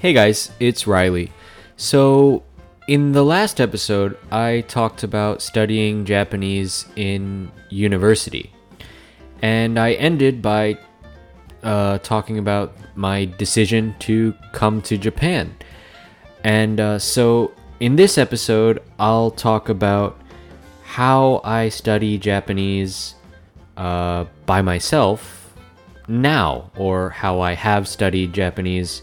Hey guys, it's Reilly. So, in the last episode, I talked about studying Japanese in university. And I ended by uh, talking about my decision to come to Japan. And uh, so, in this episode, I'll talk about how I study Japanese uh, by myself now, or how I have studied Japanese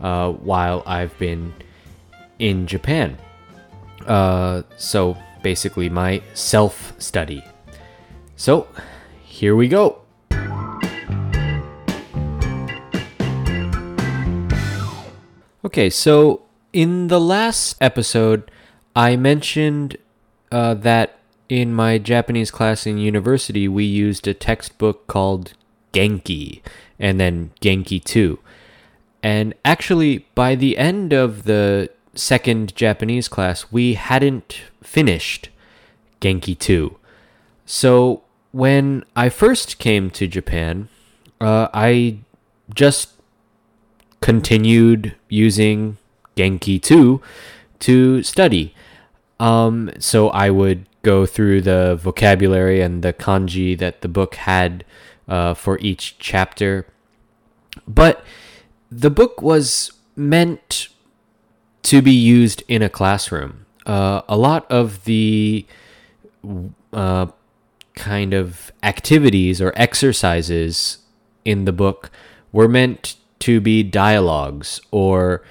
uh, while I've been in Japan. Uh, so basically, my self study. So here we go. Okay, so in the last episode, I mentioned uh, that in my Japanese class in university, we used a textbook called Genki and then Genki 2. And actually, by the end of the second Japanese class, we hadn't finished Genki 2. So when I first came to Japan, uh, I just continued using Genki 2 to study. Um, so I would go through the vocabulary and the kanji that the book had uh, for each chapter. But the book was meant to be used in a classroom. Uh, a lot of the uh, kind of activities or exercises in the book were meant to be dialogues or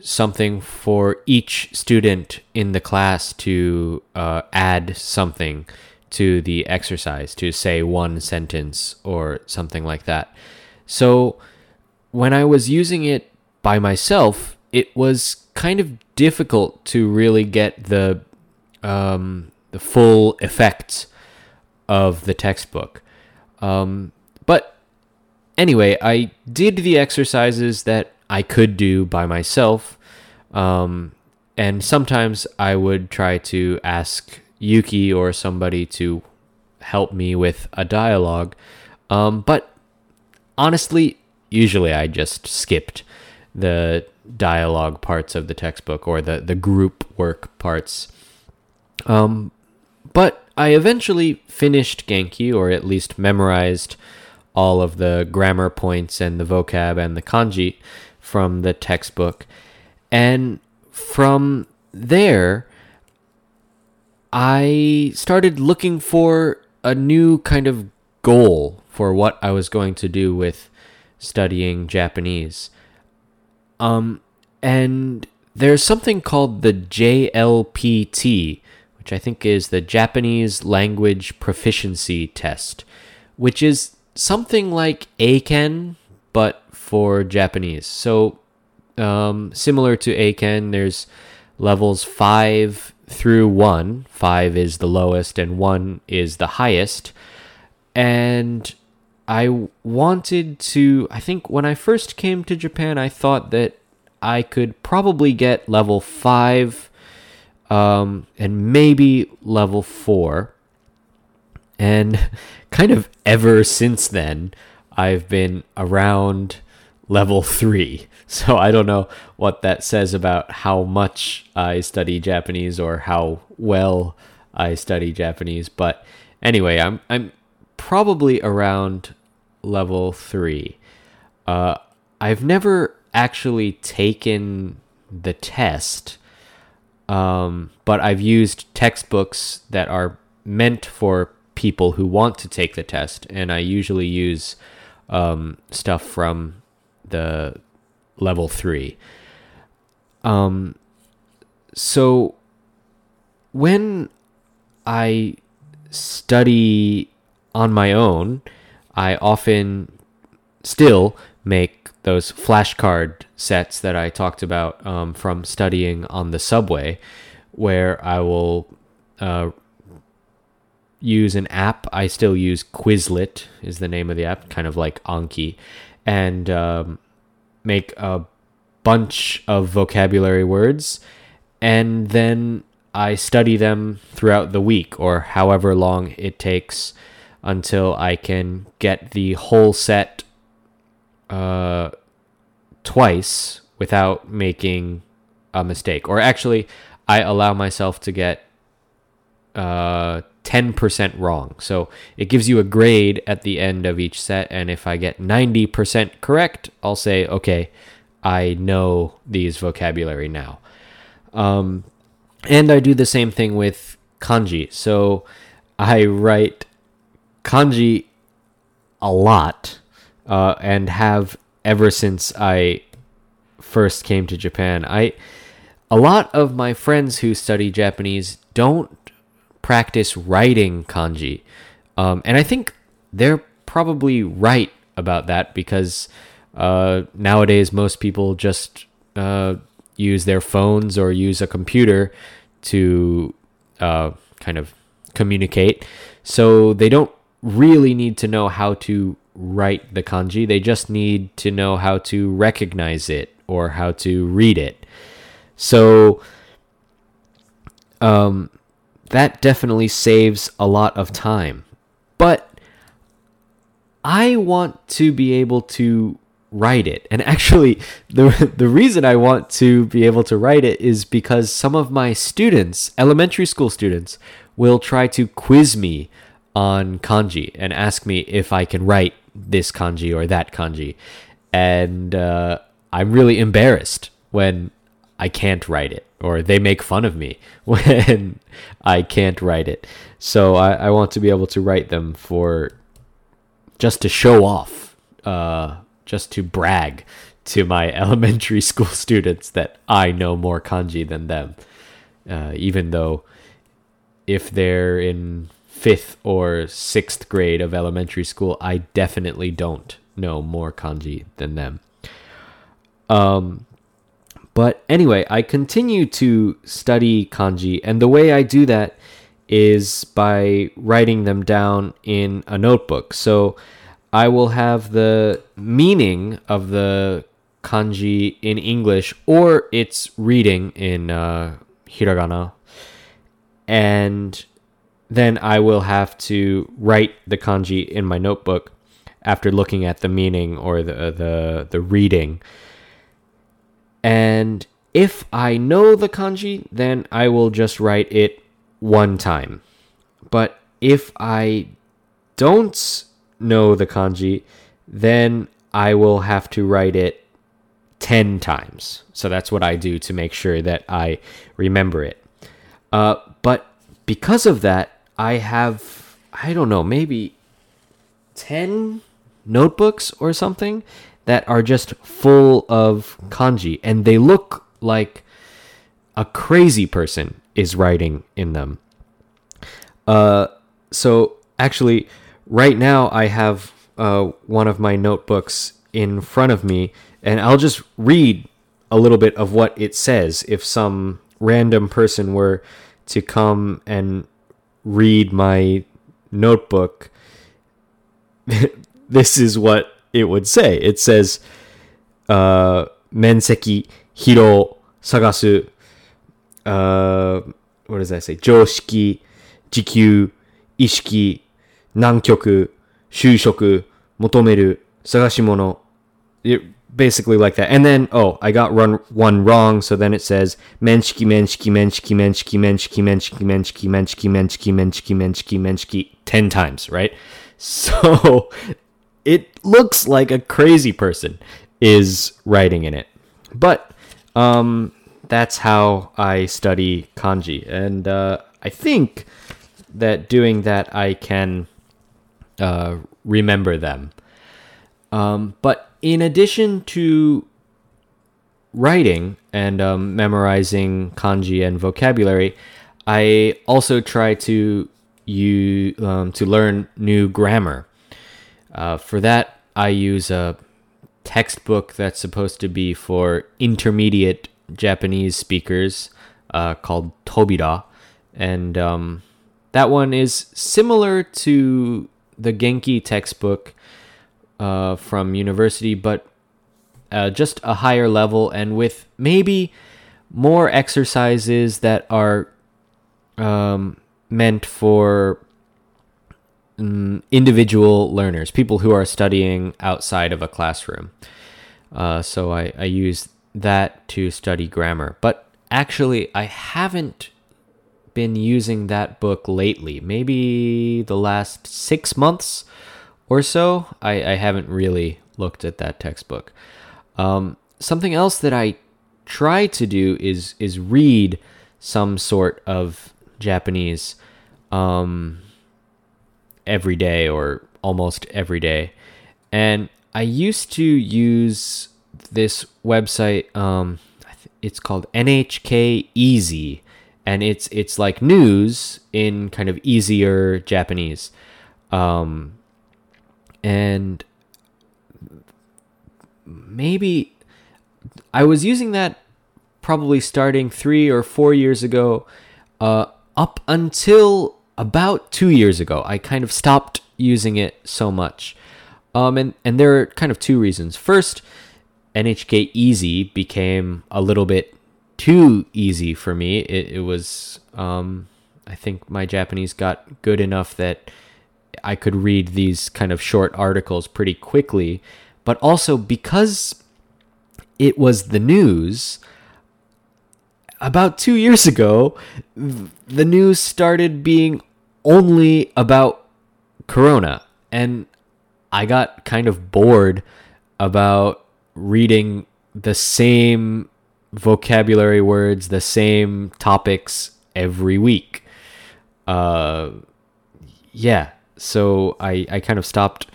something for each student in the class to uh, add something to the exercise, to say one sentence or something like that. So, when I was using it by myself, it was kind of difficult to really get the um, the full effects of the textbook. Um, but anyway, I did the exercises that I could do by myself, um, and sometimes I would try to ask Yuki or somebody to help me with a dialogue. Um, but honestly, usually I just skipped the dialogue parts of the textbook or the, the group work parts. Um, but I eventually finished Genki, or at least memorized all of the grammar points and the vocab and the kanji from the textbook. And from there, I started looking for a new kind of goal for what I was going to do with studying Japanese. Um, and there's something called the JLPT, which I think is the Japanese Language Proficiency Test, which is something like Eiken, but for Japanese. So, um, similar to Eiken, there's levels 5 through 1. 5 is the lowest, and 1 is the highest. And I wanted to. I think when I first came to Japan, I thought that I could probably get level five, um, and maybe level four. And kind of ever since then, I've been around level three. So I don't know what that says about how much I study Japanese or how well I study Japanese. But anyway, I'm I'm probably around level three. Uh, I've never actually taken the test, um, but I've used textbooks that are meant for people who want to take the test, and I usually use um, stuff from the level three. Um, so when I study on my own, I often still make those flashcard sets that I talked about um, from studying on the subway, where I will uh, use an app. I still use Quizlet is the name of the app, kind of like Anki, and um, make a bunch of vocabulary words, and then I study them throughout the week or however long it takes until I can get the whole set uh, twice without making a mistake. Or actually, I allow myself to get uh, 10% wrong. So it gives you a grade at the end of each set. And if I get 90% correct, I'll say, okay, I know these vocabulary now. Um, and I do the same thing with kanji. So I write kanji a lot uh, and have ever since I first came to Japan. I a lot of my friends who study Japanese don't practice writing kanji, um, and I think they're probably right about that because uh, nowadays most people just uh, use their phones or use a computer to uh, kind of communicate. So they don't really need to know how to write the kanji. They just need to know how to recognize it or how to read it. So um, that definitely saves a lot of time. But I want to be able to write it. And actually, the the reason I want to be able to write it is because some of my students, elementary school students, will try to quiz me on kanji and ask me if I can write this kanji or that kanji. And uh, I'm really embarrassed when I can't write it, or they make fun of me when I can't write it. So I, I want to be able to write them for just to show off, uh, just to brag to my elementary school students that I know more kanji than them. Uh, even though if they're in fifth or sixth grade of elementary school, I definitely don't know more kanji than them. Um, but anyway, I continue to study kanji, and the way I do that is by writing them down in a notebook. So I will have the meaning of the kanji in English or its reading in uh, hiragana, and then I will have to write the kanji in my notebook after looking at the meaning or the the the reading. And if I know the kanji, then I will just write it one time. But if I don't know the kanji, then I will have to write it 10 times. So that's what I do to make sure that I remember it. Uh, but because of that, I have, I don't know, maybe 10 notebooks or something that are just full of kanji and they look like a crazy person is writing in them. Uh, so actually, right now I have uh, one of my notebooks in front of me, and I'll just read a little bit of what it says if some random person were to come and read my notebook, this is what it would say. It says, uh, 面積、疲労、探す、uh, what does that say? 常識、時給、意識、南極、就職、求める、探し物。It, basically like that. And then, oh, I got run one wrong. So then it says menchiki, menchiki, menchiki, menchiki, menchiki, menchiki, menchiki, menchiki, menchiki, menchiki, menchiki, menchiki, 10 times, right? So it looks like a crazy person is writing in it. But um, that's how I study kanji. And uh, I think that doing that, I can uh, remember them. Um, but in addition to writing and um, memorizing kanji and vocabulary, I also try to you um, to learn new grammar. Uh, for that, I use a textbook that's supposed to be for intermediate Japanese speakers uh, called Tobira, and um, that one is similar to the Genki textbook uh, from university, but uh, just a higher level and with maybe more exercises that are um, meant for um, individual learners, people who are studying outside of a classroom. Uh, so I, I use that to study grammar, but actually, I haven't been using that book lately. Maybe the last six months or so. I, I haven't really looked at that textbook. Um, something else that I try to do is is read some sort of Japanese um, every day or almost every day. And I used to use this website. Um, it's called NHK Easy, and it's it's like news in kind of easier Japanese. Um, and maybe I was using that probably starting three or four years ago, uh, up until about two years ago. I kind of stopped using it so much. Um, and, and there are kind of two reasons. First, NHK Easy became a little bit too easy for me. It, it was, um, I think my Japanese got good enough that I could read these kind of short articles pretty quickly. But also because it was the news, about two years ago, the news started being only about Corona. And I got kind of bored about reading the same vocabulary words, the same topics every week. Uh, yeah, so I, I kind of stopped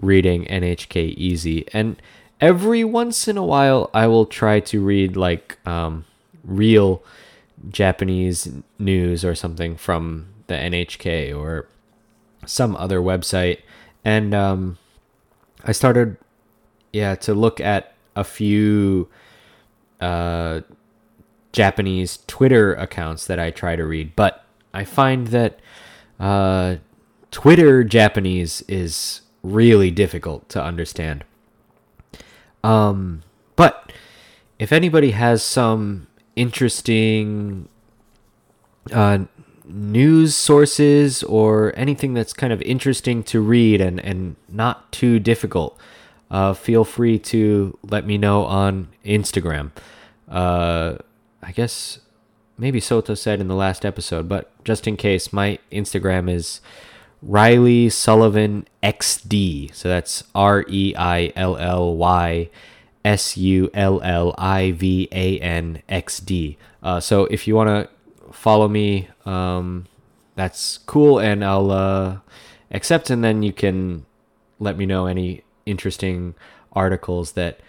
reading NHK Easy. And every once in a while, I will try to read like um, real Japanese news or something from the NHK or some other website. And um, I started, yeah, to look at a few uh, Japanese Twitter accounts that I try to read. But I find that uh, Twitter Japanese is really difficult to understand. Um, but if anybody has some interesting uh, news sources or anything that's kind of interesting to read and, and not too difficult, uh, feel free to let me know on Instagram. Uh, I guess maybe Sota said in the last episode, but just in case, my Instagram is Reilly Sullivan XD. So that's R E I L L Y S U L L I V A N X D. Uh, so if you want to follow me, um, that's cool, and I'll uh, accept, and then you can let me know any interesting articles that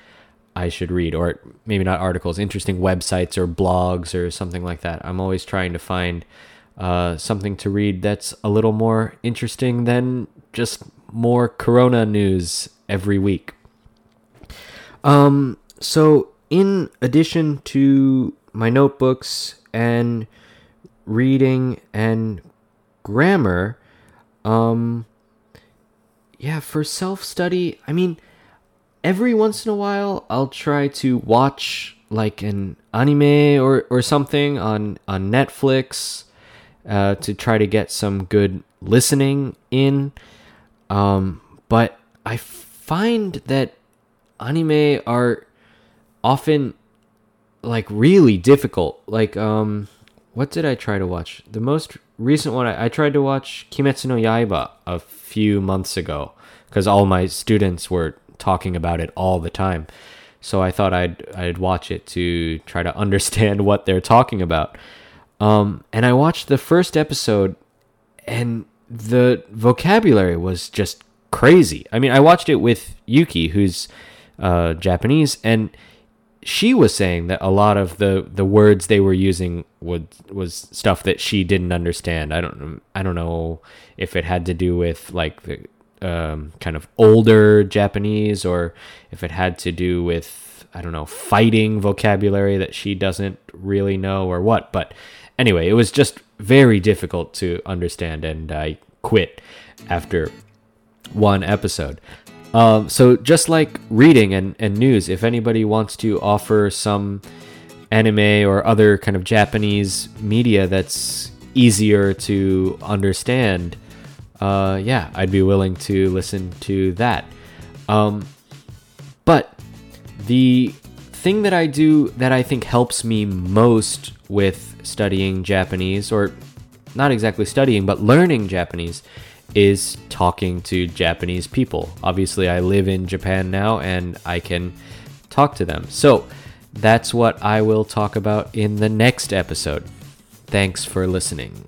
I should read, or maybe not articles, interesting websites or blogs or something like that. I'm always trying to find uh, something to read that's a little more interesting than just more Corona news every week. Um, so, in addition to my notebooks and reading and grammar, um, yeah, for self study, I mean, every once in a while I'll try to watch like an anime or, or something on, on Netflix uh, to try to get some good listening in. Um, but I find that anime are often like really difficult. Like, um, what did I try to watch? The most recent one, I, I tried to watch Kimetsu no Yaiba a few months ago because all my students were talking about it all the time. So I thought I'd I'd watch it to try to understand what they're talking about. Um, and I watched the first episode, and the vocabulary was just crazy. I mean, I watched it with Yuki, who's uh, Japanese, and she was saying that a lot of the, the words they were using would was stuff that she didn't understand. I don't I don't know if it had to do with like the um, kind of older Japanese or if it had to do with I don't know fighting vocabulary that she doesn't really know or what. But anyway, it was just very difficult to understand, and I quit after one episode. Um, so just like reading and, and news, if anybody wants to offer some anime or other kind of Japanese media that's easier to understand, uh, yeah, I'd be willing to listen to that. Um, but the thing that I do that I think helps me most with studying Japanese, or not exactly studying, but learning Japanese, is talking to Japanese people. Obviously, I live in Japan now and I can talk to them. So, that's what I will talk about in the next episode. Thanks for listening.